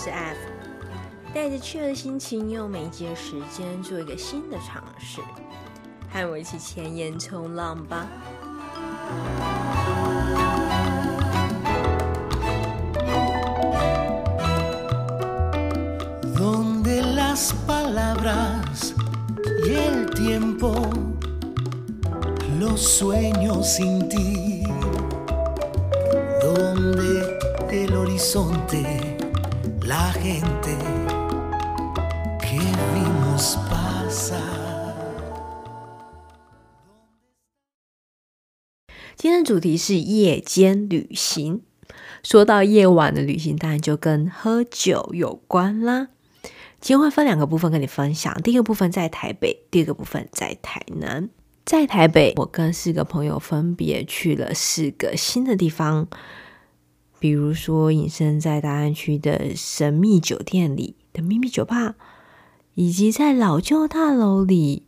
是 F，带着趣味的心情，用每一节时间做一个新的尝试，和我一起前沿冲浪吧。今天的主题是夜间旅行。说到夜晚的旅行，当然就跟喝酒有关啦。今天会分两个部分跟你分享，第一个部分在台北，第二个部分在台南。在台北，我跟四个朋友分别去了四个新的地方，比如说隐身在大安区的神秘酒店里的秘密酒吧，以及在老旧大楼里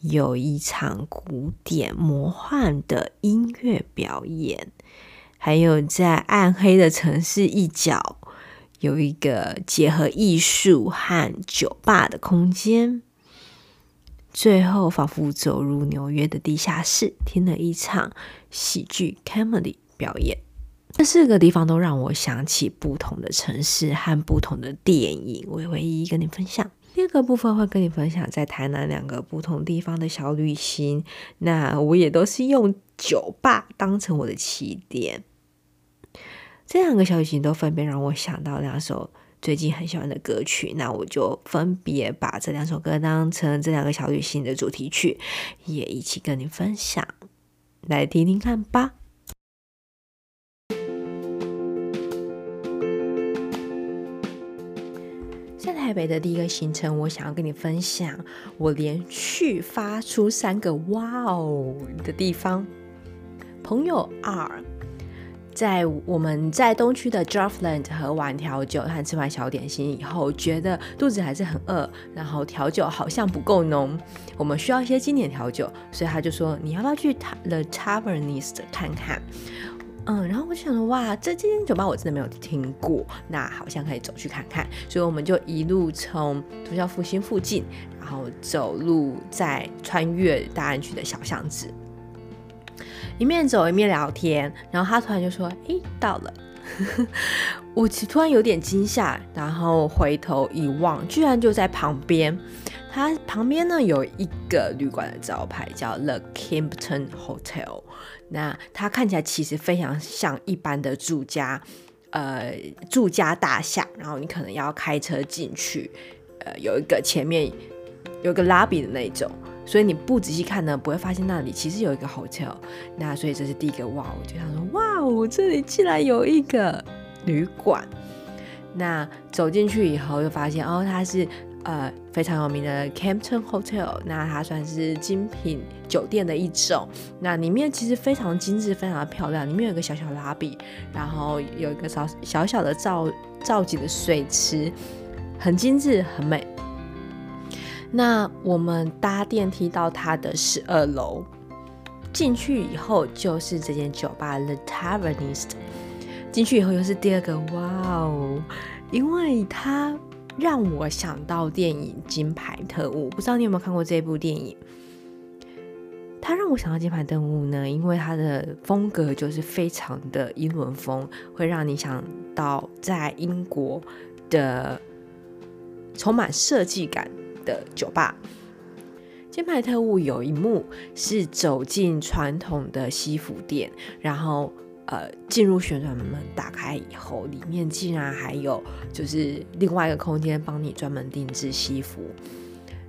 有一场古典魔幻的音乐表演，还有在暗黑的城市一角有一个结合艺术和酒吧的空间。最后，仿佛走入纽约的地下室，听了一场喜剧 comedy 表演。这四个地方都让我想起不同的城市和不同的电影，我也会一一跟你分享。第二个部分会跟你分享在台南两个不同地方的小旅行，那我也都是用酒吧当成我的起点。这两个小旅行都分别让我想到两首。最近很喜欢的歌曲，那我就分别把这两首歌当成这两个小旅行的主题曲，也一起跟你分享，来听听看吧。台北的第一个行程，我想要跟你分享我连续发出三个“哇哦”的地方。朋友二。在我们在东区的 Draftland 喝完调酒和吃完小点心以后，觉得肚子还是很饿，然后调酒好像不够浓，我们需要一些经典调酒，所以他就说，你要不要去 The Tavernist 看看？嗯，然后我就想说，哇，这间酒吧我真的没有听过，那好像可以走去看看，所以我们就一路从忠孝复兴附近，然后走路再穿越大安区的小巷子。一面走一面聊天，然后他突然就说：“哎，到了！” 我突然有点惊吓，然后回头一望，居然就在旁边。他旁边呢有一个旅馆的招牌叫 The Kimpton Hotel，那它看起来其实非常像一般的住家，呃，住家大厦。然后你可能要开车进去，呃，有一个前面有个 lobby 的那种。所以你不仔细看呢，不会发现那里其实有一个 hotel。那所以这是第一个哇，我就想说哇哦，这里竟然有一个旅馆。那走进去以后，就发现哦，它是呃非常有名的 Campton Hotel。那它算是精品酒店的一种。那里面其实非常精致，非常的漂亮。里面有个小小的 lobby，然后有一个小小小的造造景的水池，很精致，很美。那我们搭电梯到它的十二楼，进去以后就是这间酒吧 The Tavernist。进去以后又是第二个哇哦，因为它让我想到电影《金牌特务》，不知道你有没有看过这部电影？它让我想到《金牌特务》呢，因为它的风格就是非常的英伦风，会让你想到在英国的充满设计感。的酒吧，《金牌特务》有一幕是走进传统的西服店，然后呃进入旋转门打开以后，里面竟然还有就是另外一个空间帮你专门定制西服，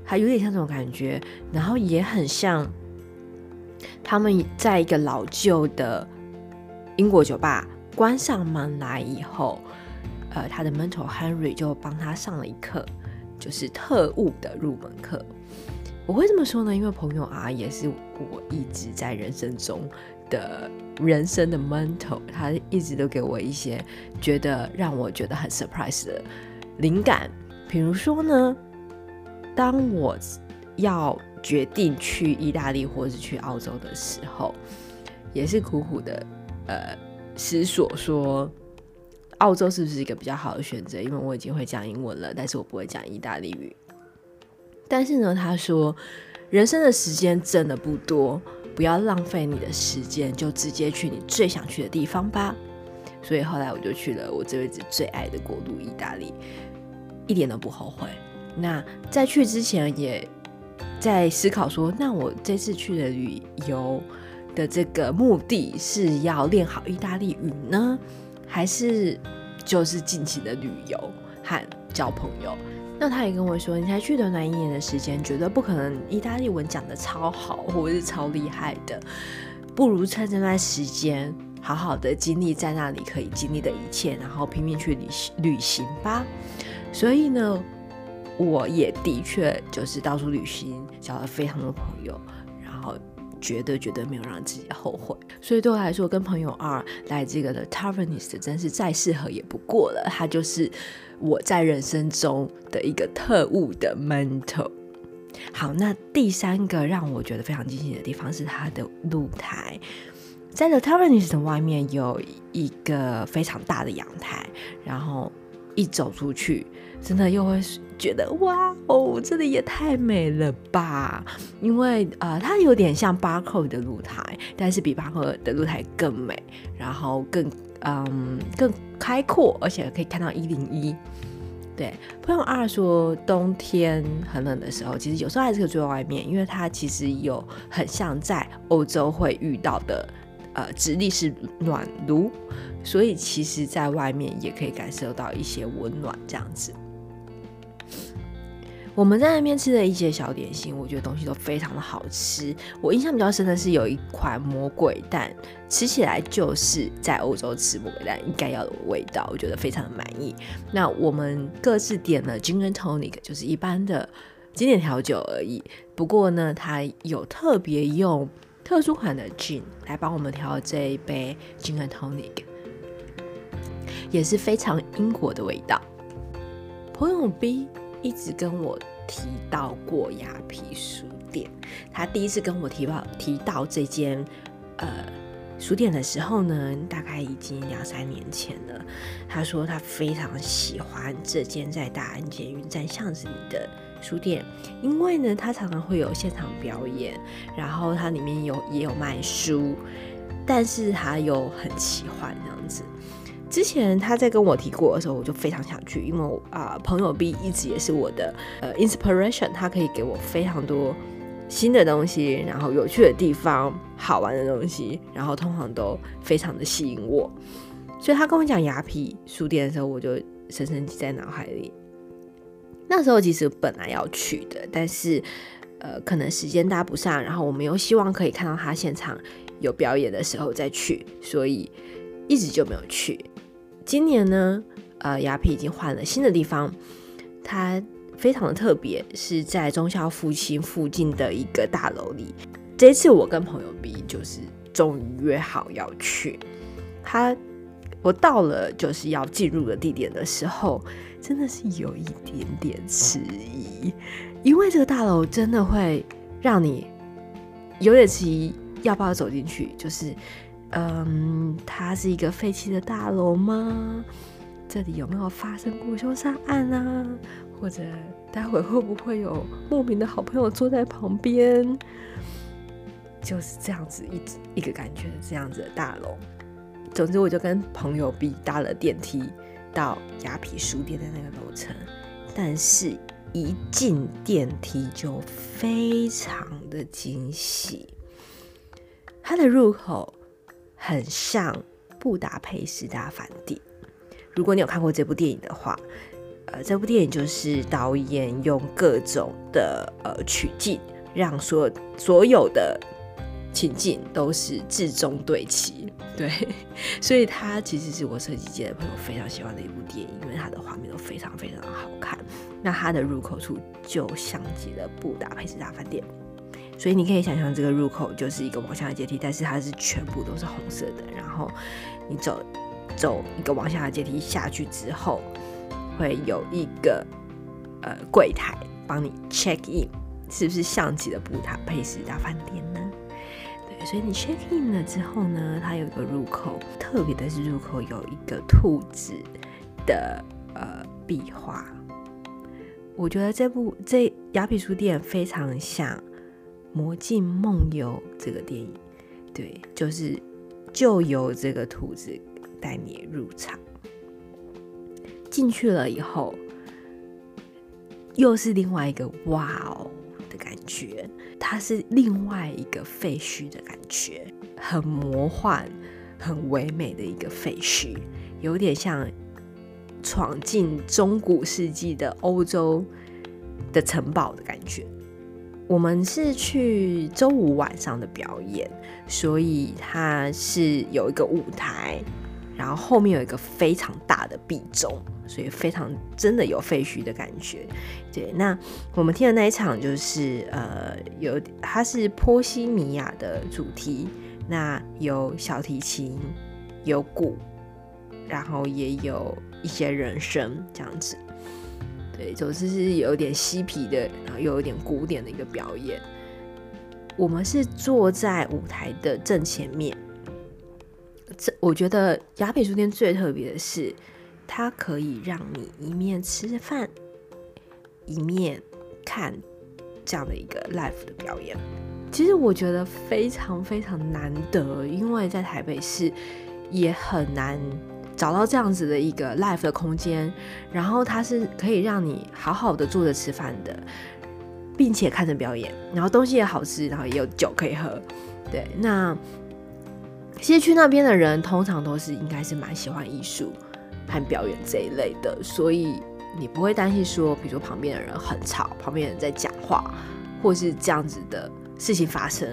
还有点像这种感觉，然后也很像他们在一个老旧的英国酒吧关上门来以后，呃，他的 mentor Henry 就帮他上了一课。就是特务的入门课，我会这么说呢，因为朋友啊也是我一直在人生中的人生的 mentor，他一直都给我一些觉得让我觉得很 surprise 的灵感。比如说呢，当我要决定去意大利或者去澳洲的时候，也是苦苦的呃思索说。澳洲是不是一个比较好的选择？因为我已经会讲英文了，但是我不会讲意大利语。但是呢，他说人生的时间真的不多，不要浪费你的时间，就直接去你最想去的地方吧。所以后来我就去了我这辈子最爱的国度——意大利，一点都不后悔。那在去之前也在思考说，那我这次去的旅游的这个目的是要练好意大利语呢，还是就是尽情的旅游和交朋友？那他也跟我说，你才去短短一年的时间，绝对不可能意大利文讲得超好或是超厉害的，不如趁这段时间好好的经历在那里可以经历的一切，然后拼命去旅行旅行吧。所以呢，我也的确就是到处旅行，交了非常多朋友，然后绝对绝对没有让自己后悔。所以对我来说，跟朋友二来这个的 Tavernist 真是再适合也不过了，他就是。我在人生中的一个特务的 mentor。好，那第三个让我觉得非常惊喜的地方是它的露台，在 The Tavernist 外面有一个非常大的阳台，然后一走出去，真的又会觉得哇哦，这里也太美了吧！因为呃，它有点像 Barcode 的露台，但是比 Barcode 的露台更美，然后更。嗯，更开阔，而且可以看到一零一。对，朋友二说，冬天很冷的时候，其实有时候还是可以坐在外面，因为它其实有很像在欧洲会遇到的，呃，直立式暖炉，所以其实在外面也可以感受到一些温暖，这样子。我们在那边吃的一些小点心，我觉得东西都非常的好吃。我印象比较深的是有一款魔鬼蛋，吃起来就是在欧洲吃魔鬼蛋应该要的味道，我觉得非常的满意。那我们各自点了 Gin and Tonic，就是一般的经典调酒而已。不过呢，它有特别用特殊款的 Gin 来帮我们调这一杯 Gin and Tonic，也是非常英国的味道。朋友 B。一直跟我提到过雅皮书店，他第一次跟我提到提到这间呃书店的时候呢，大概已经两三年前了。他说他非常喜欢这间在大安捷运站巷子里的书店，因为呢，他常常会有现场表演，然后它里面有也有卖书，但是他又很奇幻这样子。之前他在跟我提过的时候，我就非常想去，因为啊、朋友 B 一直也是我的呃 inspiration，他可以给我非常多新的东西，然后有趣的地方、好玩的东西，然后通常都非常的吸引我。所以他跟我讲雅痞书店的时候，我就深深记在脑海里。那时候其实本来要去的，但是呃，可能时间搭不上，然后我们又希望可以看到他现场有表演的时候再去，所以一直就没有去。今年呢，呃，雅皮已经换了新的地方，它非常的特别，是在忠孝复兴附近的一个大楼里。这次我跟朋友 B 就是终于约好要去，他我到了就是要进入的地点的时候，真的是有一点点迟疑，因为这个大楼真的会让你有点迟疑要不要走进去，就是。嗯，它是一个废弃的大楼吗？这里有没有发生过凶杀案啊？或者待会会不会有莫名的好朋友坐在旁边？就是这样子一一个感觉，这样子的大楼。总之，我就跟朋友 B 搭了电梯到雅痞书店的那个楼层，但是一进电梯就非常的惊喜，它的入口。很像布达佩斯大饭店。如果你有看过这部电影的话，呃，这部电影就是导演用各种的呃取景，让所所有的情景都是至中对齐。对，所以它其实是我设计界的朋友非常喜欢的一部电影，因为它的画面都非常非常的好看。那它的入口处就像极了布达佩斯大饭店。所以你可以想象，这个入口就是一个往下的阶梯，但是它是全部都是红色的。然后你走走一个往下的阶梯下去之后，会有一个呃柜台帮你 check in，是不是像极了布达佩斯大饭店呢？对，所以你 check in 了之后呢，它有一个入口，特别的是入口有一个兔子的呃壁画。我觉得这部这雅痞书店非常像《魔镜梦游》这个电影，对，就是就由这个兔子带你入场。进去了以后，又是另外一个哇哦的感觉，它是另外一个废墟的感觉，很魔幻、很唯美的一个废墟，有点像闯进中古世纪的欧洲的城堡的感觉。我们是去周五晚上的表演，所以它是有一个舞台。然后后面有一个非常大的壁钟，所以非常真的有废墟的感觉。对，那我们听的那一场就是呃，有它是波西米亚的主题，那有小提琴，有鼓，然后也有一些人声这样子。对，总之是有点嬉皮的，然后又有点古典的一个表演。我们是坐在舞台的正前面。这我觉得雅痞书店最特别的是，它可以让你一面吃饭，一面看这样的一个 live 的表演。其实我觉得非常非常难得，因为在台北市也很难找到这样子的一个 live 的空间。然后它是可以让你好好的坐着吃饭的，并且看着表演，然后东西也好吃，然后也有酒可以喝。对，那。其实去那边的人通常都是应该是蛮喜欢艺术和表演这一类的，所以你不会担心说，比如说旁边的人很吵，旁边人在讲话，或是这样子的事情发生，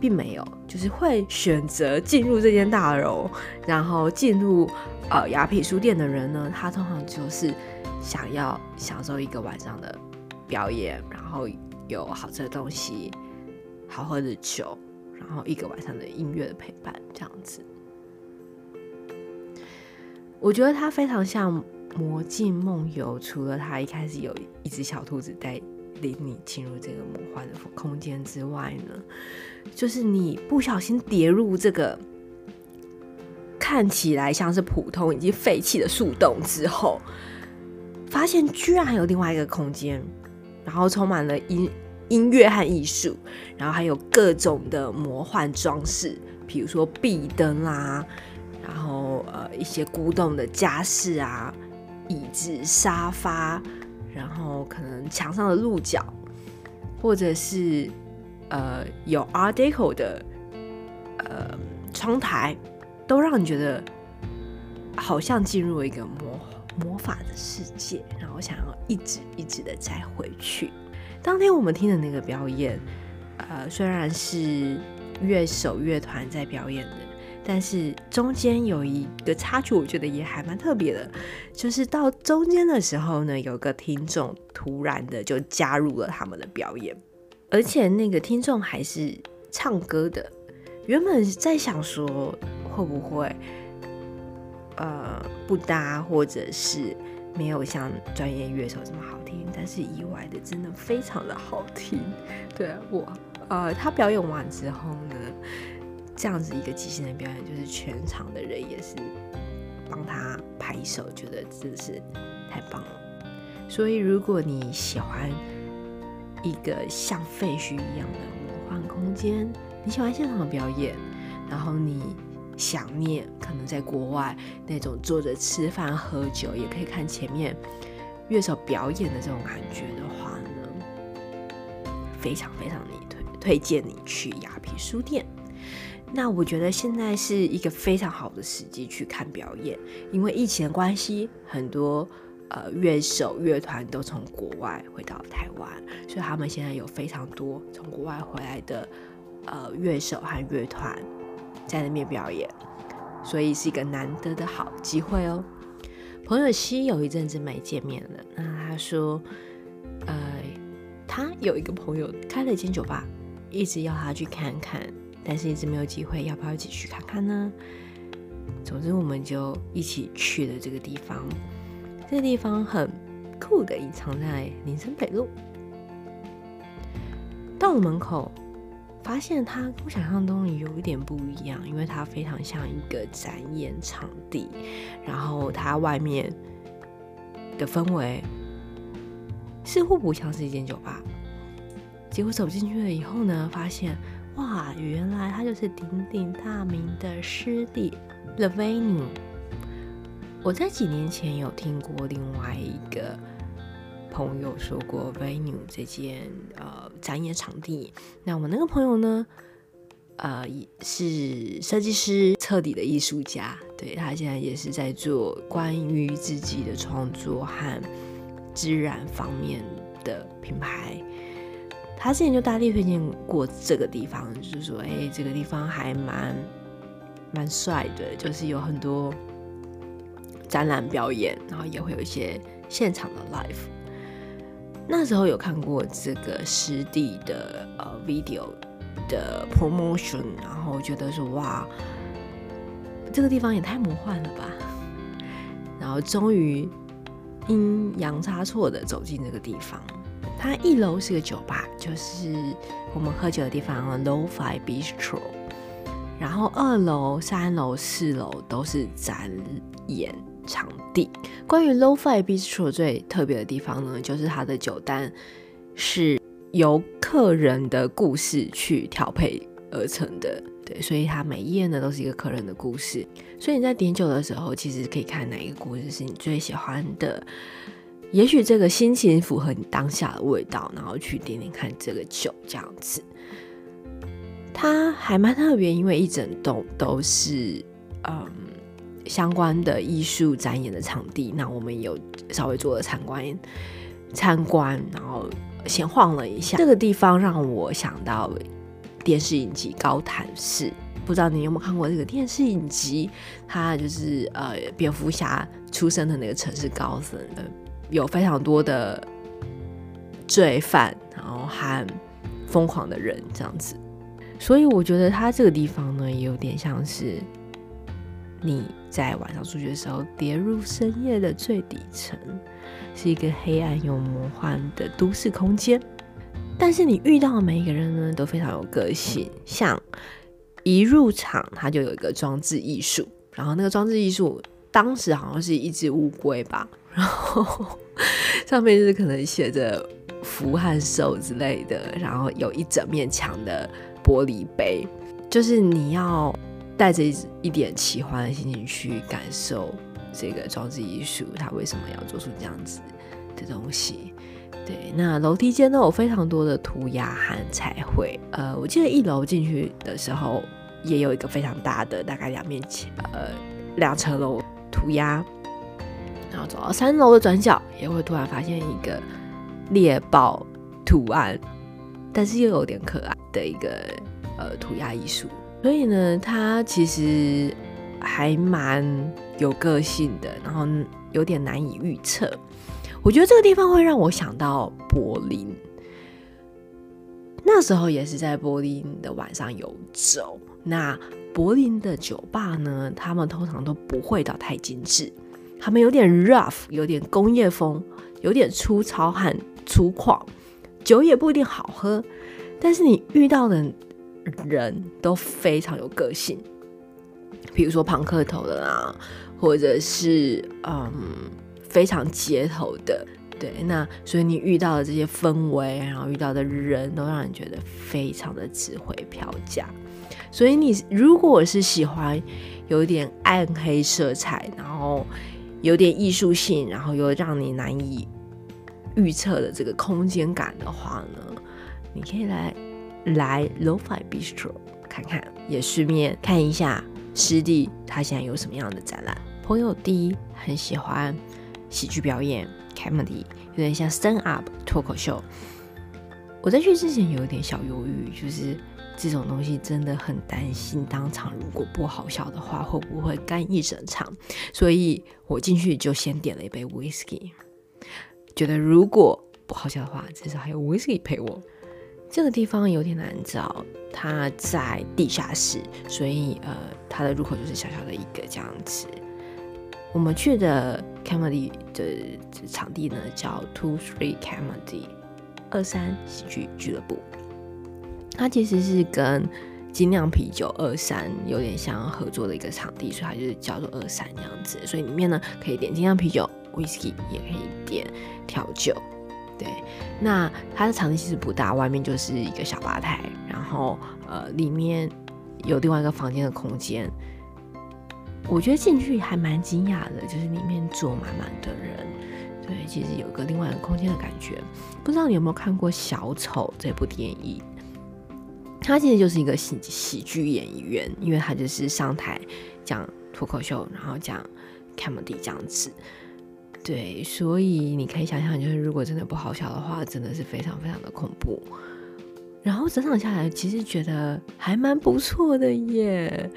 并没有，就是会选择进入这间大楼，然后进入呃雅痞书店的人呢，他通常就是想要享受一个晚上的表演，然后有好吃的东西，好喝的酒。然后一个晚上的音乐的陪伴，这样子，我觉得它非常像《魔镜梦游》。除了它一开始有一只小兔子在领你进入这个魔幻的空间之外呢，就是你不小心跌入这个看起来像是普通已经废弃的树洞之后，发现居然还有另外一个空间，然后充满了音。音乐和艺术，然后还有各种的魔幻装饰，比如说壁灯啦，然后呃一些古董的家饰啊，椅子、沙发，然后可能墙上的鹿角，或者是呃有 Art Deco 的呃窗台，都让你觉得好像进入了一个魔魔法的世界，然后想要一直一直的再回去。当天我们听的那个表演，呃，虽然是乐手乐团在表演的，但是中间有一个插曲，我觉得也还蛮特别的，就是到中间的时候呢，有个听众突然的就加入了他们的表演，而且那个听众还是唱歌的。原本在想说会不会，呃，不搭，或者是没有像专业乐手这么好听。但是意外的，真的非常的好听。对我，呃，他表演完之后呢，这样子一个即兴的表演，就是全场的人也是帮他拍手，觉得真的是太棒了。所以，如果你喜欢一个像废墟一样的魔幻空间，你喜欢现场的表演，然后你想念可能在国外那种坐着吃饭喝酒，也可以看前面。乐手表演的这种感觉的话呢，非常非常的推推荐你去雅痞书店。那我觉得现在是一个非常好的时机去看表演，因为疫情的关系，很多呃乐手乐团都从国外回到台湾，所以他们现在有非常多从国外回来的呃乐手和乐团在那边表演，所以是一个难得的好机会哦。朋友西有一阵子没见面了，那他说，呃，他有一个朋友开了一间酒吧，一直要他去看看，但是一直没有机会，要不要一起去看看呢？总之，我们就一起去了这个地方。这个地方很酷的，隐藏在林森北路。到了门口，发现它跟我想象中有一点不一样，因为它非常像一个展演场地，然后它外面的氛围似乎不像是一间酒吧。结果走进去了以后呢，发现哇，原来他就是鼎鼎大名的师弟 The Venue。我在几年前有听过另外一个朋友说过 Venue 这间呃展演场地。那我那个朋友呢，呃，是设计师，彻底的艺术家。对，他现在也是在做关于自己的创作和自然方面的品牌。他之前就大力推荐过这个地方，就是说，哎、这个地方还蛮蛮帅的，就是有很多展览表演，然后也会有一些现场的 live。那时候有看过这个湿地的呃 video 的 promotion，然后觉得说，哇，这个地方也太魔幻了吧！然后终于阴阳差错的走进这个地方。它一楼是个酒吧，就是我们喝酒的地方 Lo-Fi Bistro。然后二楼、三楼、四楼都是展演场地。关于 Lo-Fi Bistro 最特别的地方呢，就是它的酒单是由客人的故事去调配而成的。对，所以它每一页呢都是一个客人的故事。所以你在点酒的时候，其实可以看哪一个故事是你最喜欢的。也许这个心情符合你当下的味道，然后去点点看这个酒这样子，它还蛮特别，因为一整栋都是嗯相关的艺术展演的场地。那我们有稍微做了参观，参观，然后先晃了一下。这个地方让我想到电视影集《高谭市》，不知道你有没有看过这个电视影集？它就是呃蝙蝠侠出生的那个城市高森的。有非常多的罪犯，然后和疯狂的人这样子，所以我觉得它这个地方呢，也有点像是你在晚上出去的时候跌入深夜的最底层，是一个黑暗又魔幻的都市空间。但是你遇到的每一个人呢，都非常有个性。像一入场，它就有一个装置艺术，然后那个装置艺术当时好像是一只乌龟吧。然后上面就是可能写着福和寿之类的，然后有一整面墙的玻璃杯，就是你要带着一点奇幻的心情去感受这个装置艺术，它为什么要做出这样子的东西？对，那楼梯间都有非常多的涂鸦和彩绘。呃，我记得一楼进去的时候也有一个非常大的，大概两面墙，呃，两层楼涂鸦。然后走到三楼的转角，也会突然发现一个猎豹图案，但是又有点可爱的一个呃涂鸦艺术。所以呢，它其实还蛮有个性的，然后有点难以预测。我觉得这个地方会让我想到柏林，那时候也是在柏林的晚上游走。那柏林的酒吧呢，他们通常都不会到太精致。他们有点 rough，有点工业风，有点粗糙和粗犷，酒也不一定好喝，但是你遇到的人都非常有个性，比如说庞克头的啦，或者是嗯非常街头的，对，那所以你遇到的这些氛围，然后遇到的人都让你觉得非常的值回票价。所以你如果是喜欢有点暗黑色彩，然后有点艺术性，然后又让你难以预测的这个空间感的话呢，你可以来来 Lo-Fi Bistro 看看，也顺便看一下湿地它现在有什么样的展览。朋友 D 很喜欢喜剧表演，comedy 有点像 stand up 脱口秀。我在去之前有一点小犹豫，就是。这种东西真的很担心，当场如果不好笑的话，会不会干一整场？所以我进去就先点了一杯 whisky，觉得如果不好笑的话，至少还有 whisky 陪我。这个地方有点难找，它在地下室，所以呃，它的入口就是小小的一个这样子。我们去的 comedy 的场地呢，叫 Two Three Comedy 二三喜剧俱乐部。它其实是跟精酿啤酒二三有点像合作的一个场地，所以它就是叫做二三这样子。所以里面呢可以点精酿啤酒、whisky，也可以点调酒。对，那它的场地其实不大，外面就是一个小吧台，然后呃里面有另外一个房间的空间。我觉得进去还蛮惊讶的，就是里面坐满满的人。对，其实有个另外一个空间的感觉。不知道你有没有看过《小丑》这部电影？他其实就是一个喜喜剧演员，因为他就是上台讲脱口秀，然后讲 comedy 这样子。对，所以你可以想象，就是如果真的不好笑的话，真的是非常非常的恐怖。然后整场下来，其实觉得还蛮不错的耶。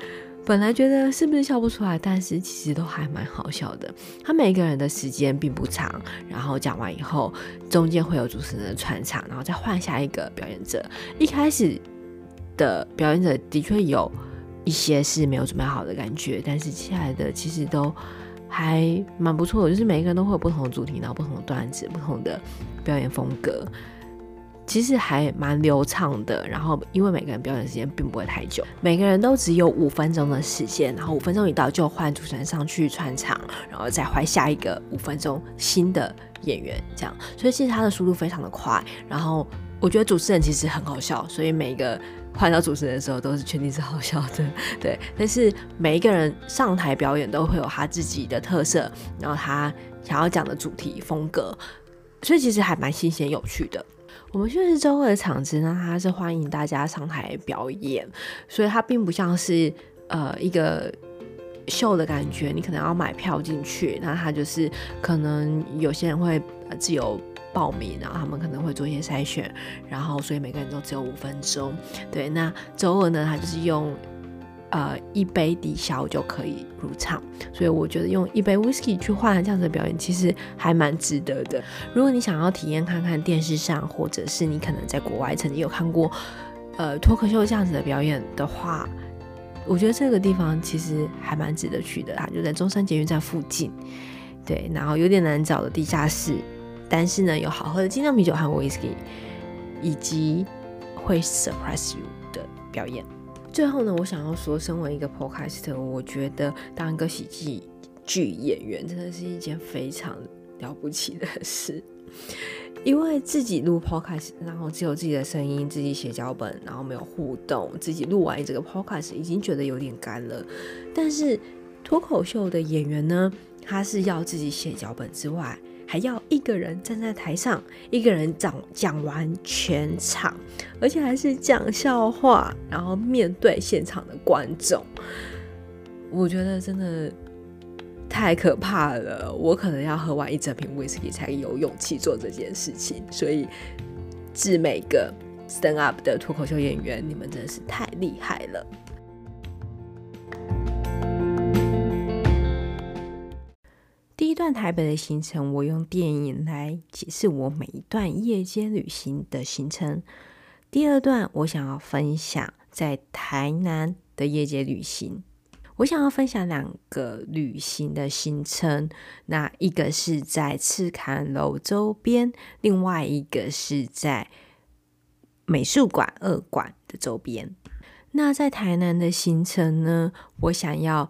本来觉得是不是笑不出来，但是其实都还蛮好笑的。他每个人的时间并不长，然后讲完以后，中间会有主持人的串场，然后再换下一个表演者。一开始的表演者的确有一些是没有准备好的感觉，但是接下来的其实都还蛮不错的，就是每一个人都会有不同的主题，然后不同的段子，不同的表演风格。其实还蛮流畅的，然后因为每个人表演时间并不会太久，每个人都只有五分钟的时间，然后五分钟一到就换主持人上去串场，然后再换下一个五分钟新的演员，这样，所以其实他的速度非常的快，然后我觉得主持人其实很好笑，所以每一个换到主持人的时候都是确定是好笑的，对，但是每一个人上台表演都会有他自己的特色，然后他想要讲的主题风格，所以其实还蛮新鲜有趣的。我们就是周二的场子呢，它是欢迎大家上台表演，所以它并不像是呃一个秀的感觉，你可能要买票进去，那它就是可能有些人会自由报名，然后他们可能会做一些筛选，然后所以每个人都只有五分钟。对，那周二呢，它就是用。呃，一杯抵消就可以入场，所以我觉得用一杯 whisky 去换这样子的表演，其实还蛮值得的。如果你想要体验看看电视上，或者是你可能在国外曾经有看过，呃，脱口秀这样子的表演的话，我觉得这个地方其实还蛮值得去的。它就在中山捷运站附近，对，然后有点难找的地下室，但是呢，有好喝的精酿啤酒和 whisky，以及会 surprise you 的表演。最后呢，我想要说，身为一个 podcaster，我觉得当一个喜剧剧演员真的是一件非常了不起的事，因为自己录 podcast，然后只有自己的声音，自己写脚本，然后没有互动，自己录完这个 podcast 已经觉得有点干了。但是脱口秀的演员呢，他是要自己写脚本之外，还要一个人站在台上，一个人讲讲完全场，而且还是讲笑话，然后面对现场的观众，我觉得真的太可怕了。我可能要喝完一整瓶威士忌才有勇气做这件事情。所以，致每个 stand up 的脱口秀演员，你们真的是太厉害了。第一段台北的行程，我用电影来解释我每一段夜间旅行的行程。第二段，我想要分享在台南的夜间旅行。我想要分享两个旅行的行程，那一个是在赤崁楼周边，另外一个是在美术馆二馆的周边。那在台南的行程呢，我想要。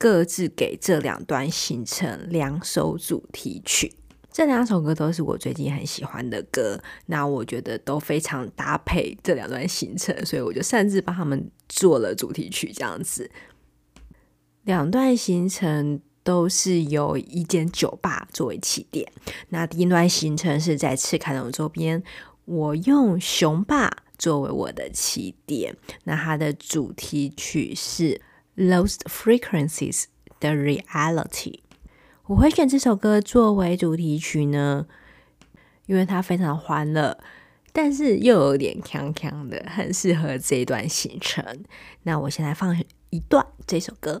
各自给这两段行程两首主题曲，这两首歌都是我最近很喜欢的歌，那我觉得都非常搭配这两段行程，所以我就擅自帮他们做了主题曲，这样子。两段行程都是由一间酒吧作为起点，那第一段行程是在赤坎楼周边，我用熊爸作为我的起点，那它的主题曲是。Lost Frequencies 的 Reality，我会选这首歌作为主题曲呢，因为它非常欢乐，但是又有点锵锵的，很适合这一段行程。那我先来放一段这首歌。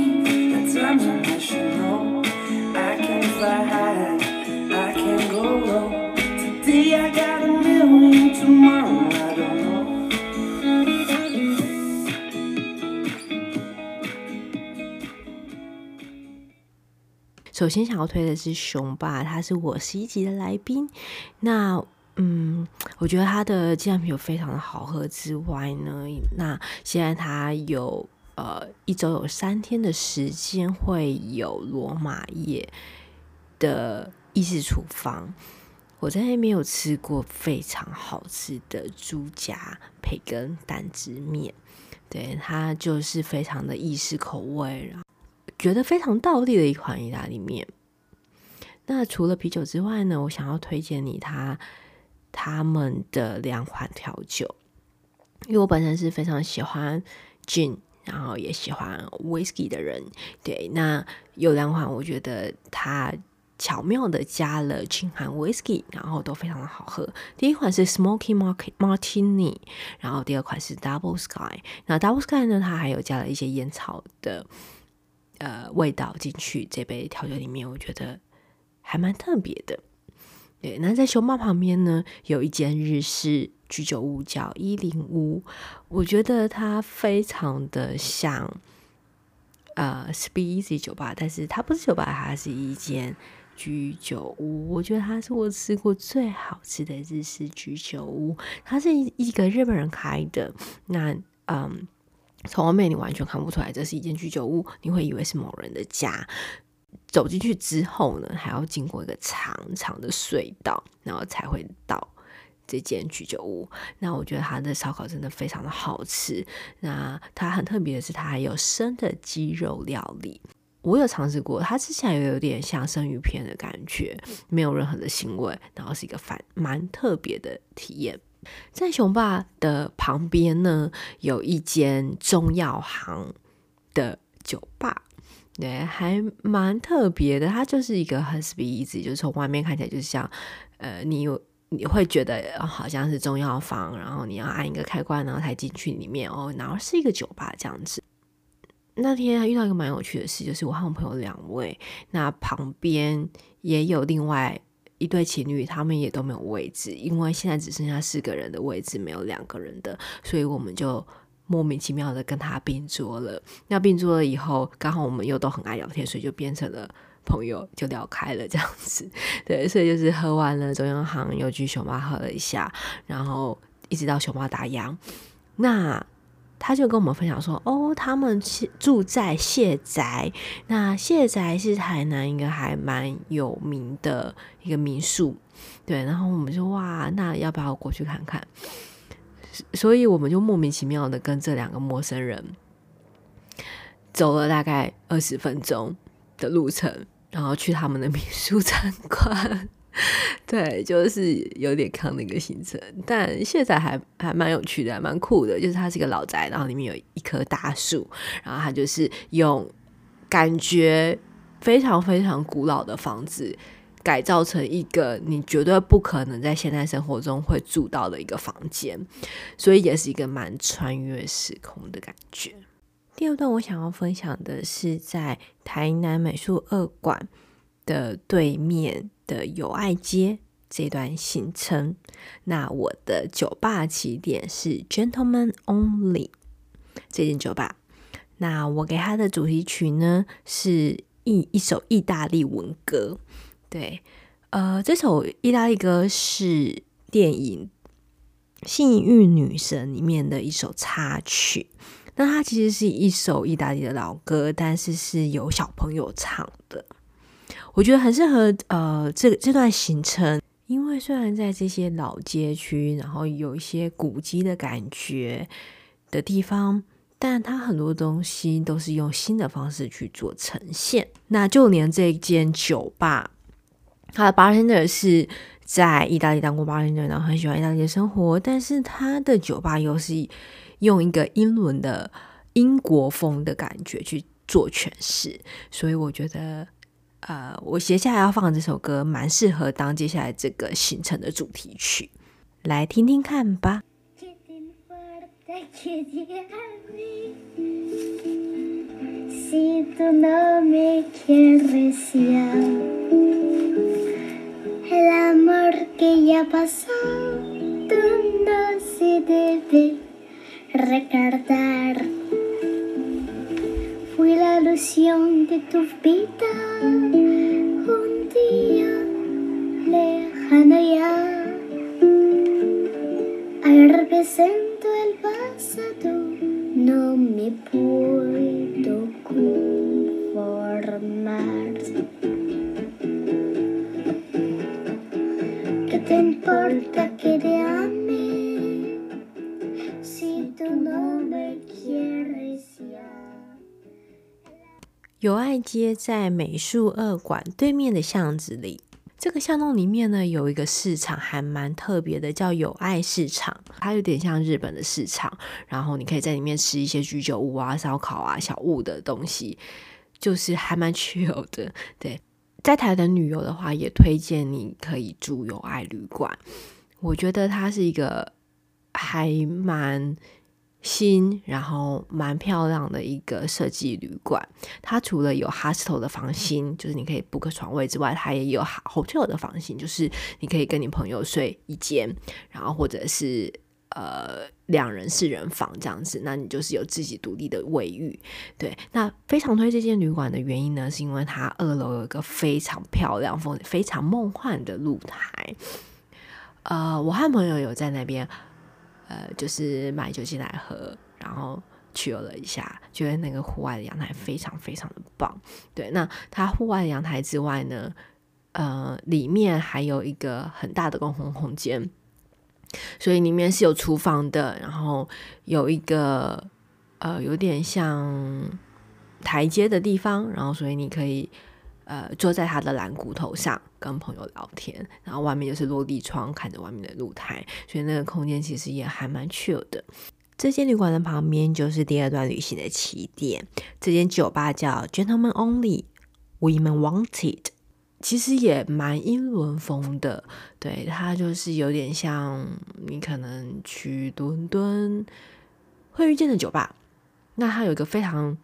首先想要推的是熊爸，他是我十一集的来宾。那嗯，我觉得他的鸡蛋啤酒非常的好喝之外呢，那现在他有呃一周有三天的时间会有罗马夜的意式厨房，我在那边有吃过非常好吃的猪夹培根蛋汁面，对，它就是非常的意式口味。觉得非常道地的一款意大利面。那除了啤酒之外呢，我想要推荐你他他们的两款调酒，因为我本身是非常喜欢 gin，然后也喜欢 whisky 的人。对，那有两款我觉得它巧妙的加了 gin 和 whisky，然后都非常的好喝。第一款是 Smoky Martini，然后第二款是 Double Sky。那 Double Sky 呢，它还有加了一些烟草的。呃，味道进去这杯调酒里面，我觉得还蛮特别的。对，那在熊猫旁边呢，有一间日式居酒屋叫一零屋，我觉得它非常的像呃 Speakeasy 酒吧，但是它不是酒吧，它是一间居酒屋。我觉得它是我吃过最好吃的日式居酒屋，它是一个日本人开的。那嗯。从外面你完全看不出来这是一间居酒屋，你会以为是某人的家。走进去之后呢，还要经过一个长长的隧道，然后才会到这间居酒屋。那我觉得它的烧烤真的非常的好吃。那它很特别的是，它还有生的鸡肉料理。我有尝试过，它吃起来有点像生鱼片的感觉，没有任何的腥味，然后是一个反蛮特别的体验。在雄霸的旁边呢，有一间中药行的酒吧，对，还蛮特别的。它就是一个很 speedy，就是从外面看起来就像，呃，你有你会觉得好像是中药房，然后你要按一个开关，然后才进去里面哦，然后是一个酒吧这样子。那天遇到一个蛮有趣的事，就是我和我朋友两位，那旁边也有另外。一对情侣，他们也都没有位置，因为现在只剩下四个人的位置，没有两个人的，所以我们就莫名其妙的跟他并桌了。那并桌了以后，刚好我们又都很爱聊天，所以就变成了朋友，就聊开了这样子。对，所以就是喝完了中央行，又去熊猫喝了一下，然后一直到熊猫打烊。那他就跟我们分享说：“哦，他们住在谢宅，那谢宅是台南一个还蛮有名的一个民宿，对。然后我们就哇，那要不要过去看看？所以我们就莫名其妙的跟这两个陌生人走了大概二十分钟的路程，然后去他们的民宿 参观。” 对，就是有点看那个行程，但现在还还蛮有趣的，还蛮酷的。就是它是一个老宅，然后里面有一棵大树，然后它就是用感觉非常非常古老的房子改造成一个你绝对不可能在现代生活中会住到的一个房间，所以也是一个蛮穿越时空的感觉。第二段我想要分享的是在台南美术二馆的对面的友爱街这段行程，那我的酒吧起点是 Gentlemen Only 这间酒吧。那我给他的主题曲呢是一一首意大利文歌，对，呃，这首意大利歌是电影《幸运女神》里面的一首插曲。那它其实是一首意大利的老歌，但是是由小朋友唱的。我觉得很适合呃，这这段行程，因为虽然在这些老街区，然后有一些古迹的感觉的地方，但它很多东西都是用新的方式去做呈现。那就连这间酒吧，它的 bartender 是在意大利当过 bartender，然后很喜欢意大利的生活，但是它的酒吧又是用一个英伦的英国风的感觉去做诠释，所以我觉得，呃，我接下来要放的这首歌蛮适合当接下来这个行程的主题曲，来听听看吧。fui la ilusión de tu vida. Un día lejano ya. Al represento el pasado, no me puedo conformar. ¿Qué te importa que te ame si tú no? 友爱街在美术二馆对面的巷子里，这个巷弄里面呢，有一个市场，还蛮特别的，叫友爱市场。它有点像日本的市场，然后你可以在里面吃一些居酒屋啊、烧烤啊、小物的东西，就是还蛮 chill 的。对，在台湾旅游的话，也推荐你可以住友爱旅馆。我觉得它是一个还蛮。新，然后蛮漂亮的一个设计旅馆。它除了有 hostel 的房型，就是你可以 book 床位之外，它也有 hotel 的房型，就是你可以跟你朋友睡一间，然后或者是呃两人四人房这样子。那你就是有自己独立的卫浴。对，那非常推这间旅馆的原因呢，是因为它二楼有一个非常漂亮、风非常梦幻的露台。呃，我和朋友有在那边。呃，就是买酒精来喝，然后去了一下，觉得那个户外的阳台非常非常的棒。对，那它户外阳台之外呢，呃，里面还有一个很大的公共空间，所以里面是有厨房的，然后有一个呃有点像台阶的地方，然后所以你可以。呃，坐在他的蓝骨头上跟朋友聊天，然后外面就是落地窗，看着外面的露台，所以那个空间其实也还蛮 chill 的。这间旅馆的旁边就是第二段旅行的起点，这间酒吧叫 Gentlemen Only Women Wanted，其实也蛮英伦风的。对，它就是有点像你可能去伦敦会遇见的酒吧。那它有一个非常。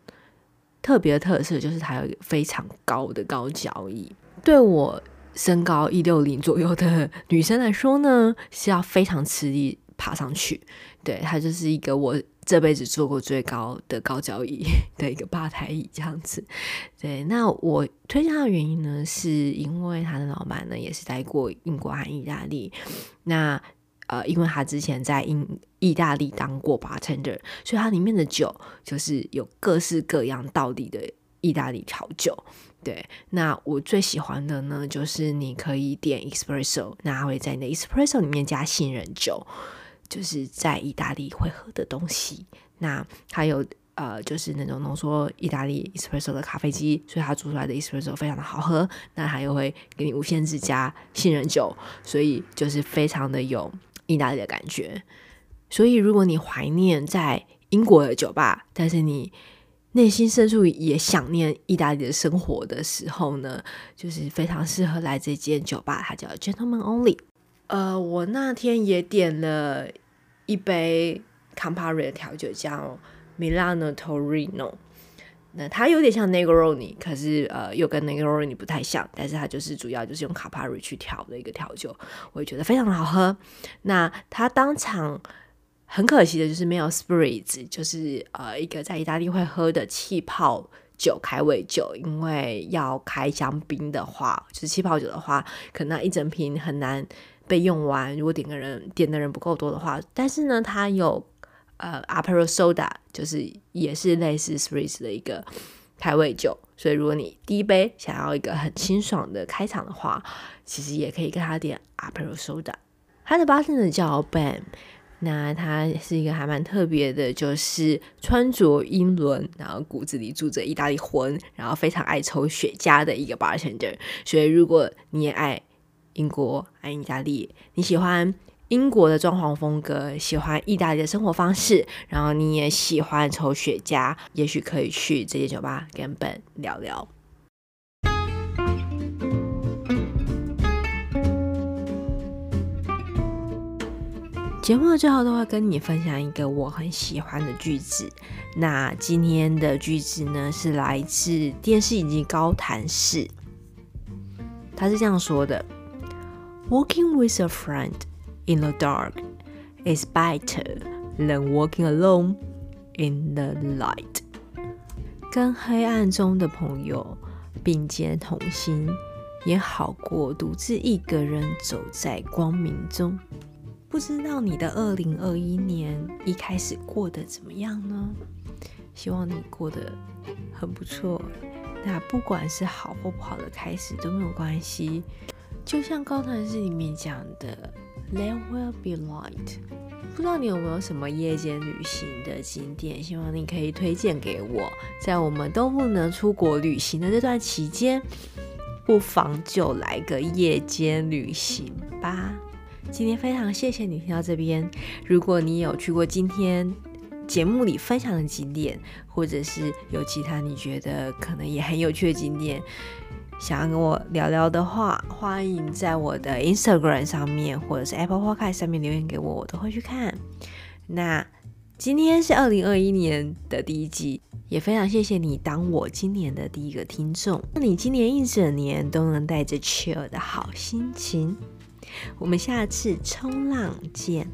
特别的特色就是它有一个非常高的高脚椅，对我身高一六零左右的女生来说呢，是要非常吃力爬上去。对，它就是一个我这辈子坐过最高的高脚椅的一个吧台椅这样子。对，那我推荐它的原因呢，是因为它的老板呢也是待过英国和意大利。那呃，因为他之前在英意大利当过 bartender，所以它里面的酒就是有各式各样道地的意大利调酒。对，那我最喜欢的呢，就是你可以点 espresso，那他会在你的 espresso 里面加杏仁酒，就是在意大利会喝的东西。那还有呃，就是那种浓缩意大利 espresso 的咖啡机，所以它煮出来的 espresso 非常的好喝。那它又会给你无限制加杏仁酒，所以就是非常的有。意大利的感觉，所以如果你怀念在英国的酒吧，但是你内心深处也想念意大利的生活的时候呢，就是非常适合来这间酒吧，它叫 Gentlemen Only。呃，我那天也点了一杯 Campari 的调酒，叫 Milano Torino。那它有点像 Negroni，可是呃又跟 Negroni 不太像，但是它就是主要就是用 Campari 去调的一个调酒，我也觉得非常好喝。那它当场很可惜的就是没有 Spritz，就是呃一个在意大利会喝的气泡酒开胃酒，因为要开香槟的话，就是气泡酒的话，可能一整瓶很难被用完，如果点个人点的人不够多的话，但是呢它有。呃 a p e r o Soda 就是也是类似 Spritz 的一个开胃酒，所以如果你第一杯想要一个很清爽的开场的话，其实也可以跟他点 a p e r o Soda。他的 bartender 叫 Ben，那他是一个还蛮特别的，就是穿着英伦，然后骨子里住着意大利魂，然后非常爱抽雪茄的一个 bartender。所以如果你也爱英国、爱意大利，你喜欢。英国的装潢风格，喜欢意大利的生活方式，然后你也喜欢抽雪茄，也许可以去这间酒吧跟本聊聊。节目的最后都会跟你分享一个我很喜欢的句子。那今天的句子呢，是来自电视影集《高谈室》，他是这样说的：“Walking with a friend in the dark is better than walking alone in the light。”跟黑暗中的朋友并肩同行，也好过独自一个人走在光明中。不知道你的二零二一年一开始过得怎么样呢？希望你过得很不错。那不管是好或不好的开始都没有关系。就像高谭市里面讲的，There will be light。不知道你有没有什么夜间旅行的景点？希望你可以推荐给我。在我们都不能出国旅行的这段期间，不妨就来个夜间旅行吧。今天非常谢谢你听到这边。如果你有去过今天节目里分享的景点，或者是有其他你觉得可能也很有趣的景点，想要跟我聊聊的话，欢迎在我的 Instagram 上面，或者是 Apple Podcast 上面留言给我，我都会去看。那今天是二零二一年的第一集，也非常谢谢你当我今年的第一个听众。那你今年一整年都能带着 chill 的好心情。我们下次冲浪见。